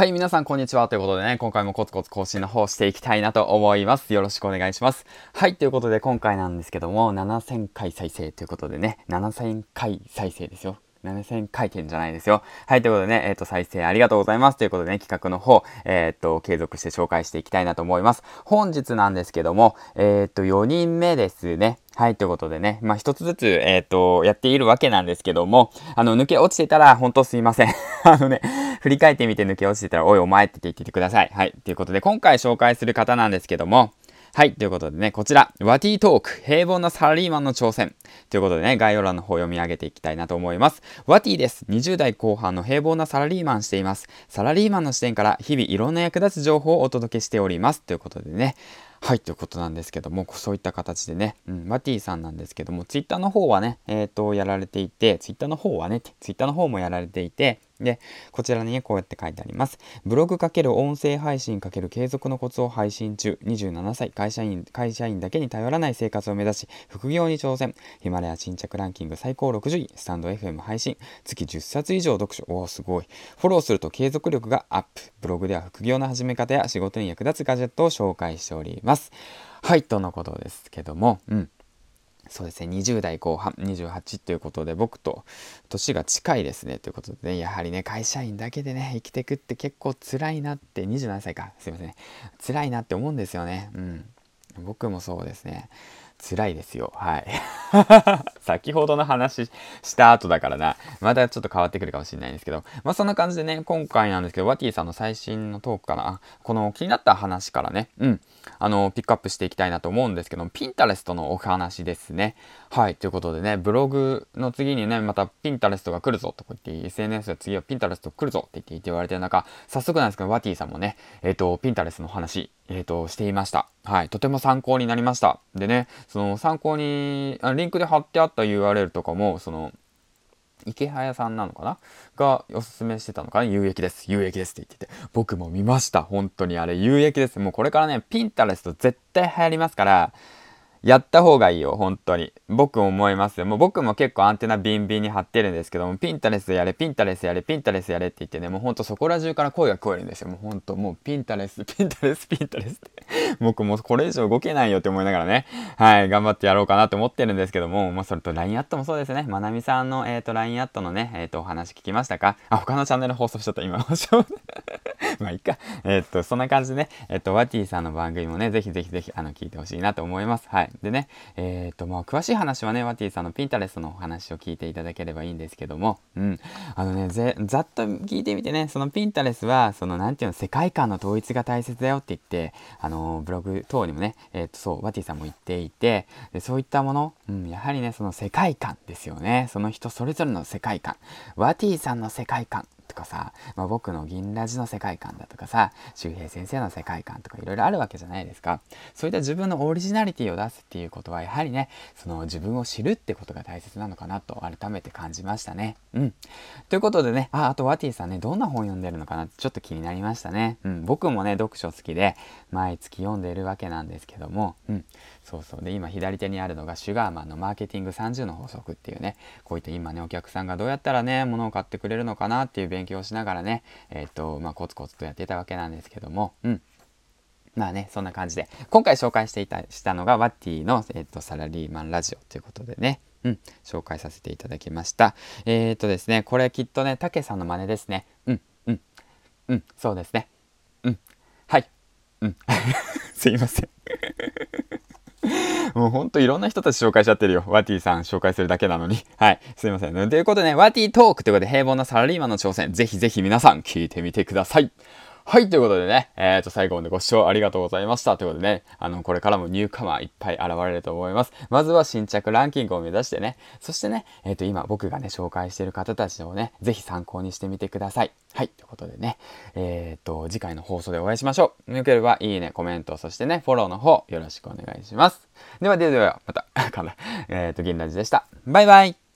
はい、皆さんこんにちは。ということでね、今回もコツコツ更新の方していきたいなと思います。よろしくお願いします。はい、ということで今回なんですけども、7000回再生ということでね、7000回再生ですよ。7000回転じゃないですよ。はい、ということでね、えっ、ー、と、再生ありがとうございます。ということでね、企画の方、えっ、ー、と、継続して紹介していきたいなと思います。本日なんですけども、えっ、ー、と、4人目ですね。はい、ということでね、まあ、一つずつ、えっ、と、やっているわけなんですけども、あの、抜け落ちてたら、本当すいません。あのね、振り返ってみて抜け落ちてたら、おいお前って言っててください。はい。ということで、今回紹介する方なんですけども、はい。ということでね、こちら、ワティトーク、平凡なサラリーマンの挑戦。ということでね、概要欄の方を読み上げていきたいなと思います。ワティです。20代後半の平凡なサラリーマンしています。サラリーマンの視点から日々いろんな役立つ情報をお届けしております。ということでね、はい、ということなんですけども、そういった形でね、うん、マティさんなんですけども、ツイッターの方はね、えっ、ー、と、やられていて、ツイッターの方はね、ツイッターの方もやられていて、で、こちらにね、こうやって書いてあります。ブログ×音声配信×継続のコツを配信中、27歳、会社員、会社員だけに頼らない生活を目指し、副業に挑戦、ヒマラヤ新着ランキング最高60位、スタンド FM 配信、月10冊以上読書、おお、すごい。フォローすると継続力がアップ。ブログでは副業の始め方や仕事に役立つガジェットを紹介しております。はい、とのことですけども、うん。そうですね、20代後半、28ということで、僕と年が近いですね、ということで、ね、やはりね、会社員だけでね、生きていくって結構辛いなって、27歳か、すいません、辛いなって思うんですよね。うん。僕もそうですね。辛いですよ。はい。先ほどの話した後だからな。またちょっと変わってくるかもしれないんですけど。まあそんな感じでね、今回なんですけど、ワティさんの最新のトークかな。この気になった話からね、うん。あの、ピックアップしていきたいなと思うんですけどピンタレストのお話ですね。はい。ということでね、ブログの次にね、またピンタレストが来るぞとか言って、SNS で次はピンタレスト来るぞって言って言われてる中、早速なんですけど、ワティさんもね、えっ、ー、と、ピンタレストの話、えっ、ー、と、していました。はい。とても参考になりました。でね、その参考に、あリンクで貼ってあった URL とかも、その、池早さんなのかな？がおすすめしてたのかな？有益です。有益ですって言ってて。僕も見ました。本当にあれ有益です。もうこれからね、ピンタレスト絶対流行りますから、やった方がいいよ、本当に。僕思いますよ。もう僕も結構アンテナビンビンに張ってるんですけども、ピンタレスやれ、ピンタレスやれ、ピンタレスやれって言ってね、もうほんとそこら中から声が聞こえるんですよ。もうほんともうピンタレス、ピンタレス、ピンタレスって。僕もこれ以上動けないよって思いながらね、はい、頑張ってやろうかなと思ってるんですけども、まあそれと LINE アットもそうですね。まなみさんの、えっ、ー、と LINE アットのね、えっ、ー、とお話聞きましたか？あ、他のチャンネル放送しちゃった、今。まあいいか。えっ、と、そんな感じでね、えっ、と、ワティさんの番組もね、ぜひぜひぜひ、あの、聞いてほしいなと思います。はい。でね、えっ、と、まあ、詳しい話はね、ワティさんのピンタレストのお話を聞いていただければいいんですけども、うん。あのね、ざっと聞いてみてね、そのピンタレスは、その、なんていうの、世界観の統一が大切だよって言って、あの、ブログ等にもね、えっ、と、そう、ワティさんも言っていて、でそういったもの、うん、やはりね、その世界観ですよね。その人それぞれの世界観。ワティさんの世界観。とかさ、まあ、僕の銀ラジの世界観だとかさ、周平先生の世界観とかいろいろあるわけじゃないですか。そういった自分のオリジナリティを出すっていうことは、やはりね、その自分を知るってことが大切なのかなと改めて感じましたね。うん。ということでね、あ、あとワティさんね、どんな本読んでるのかなってちょっと気になりましたね。うん。僕もね、読書好きで、毎月読んでいるわけなんですけども、うん。そうそう。で、今左手にあるのがシュガーマンのマーケティング30の法則っていうね、こういった今ね、お客さんがどうやったらね、物を買ってくれるのかなっていう勉勉強しながらね、えっ、と、まあ、コツコツとやってたわけなんですけども、うん。まあね、そんな感じで、今回紹介していた、したのが、ワッティの、えっ、と、サラリーマンラジオということでね、うん、紹介させていただきました。えっ、ー、とですね、これきっとね、たけさんの真似ですね。うん、うん、うん、そうですね。うん、はい、うん。すいません。もうほんといろんな人たち紹介しちゃってるよ。ワティさん紹介するだけなのに。はい。すいません。ということでね、ワティトークということで平凡なサラリーマンの挑戦、ぜひぜひ皆さん聞いてみてください。はい、ということでね、えっ、ー、と、最後までご視聴ありがとうございました。ということでね、あの、これからもニューカマーいっぱい現れると思います。まずは新着ランキングを目指してね、そしてね、えっ、ー、と、今僕がね、紹介している方たちをね、ぜひ参考にしてみてください。はい、ということでね、えっ、ー、と、次回の放送でお会いしましょう。よければ、いいね、コメント、そしてね、フォローの方、よろしくお願いします。では、では、また、かな、えっ、と、銀ラジでした。バイバイ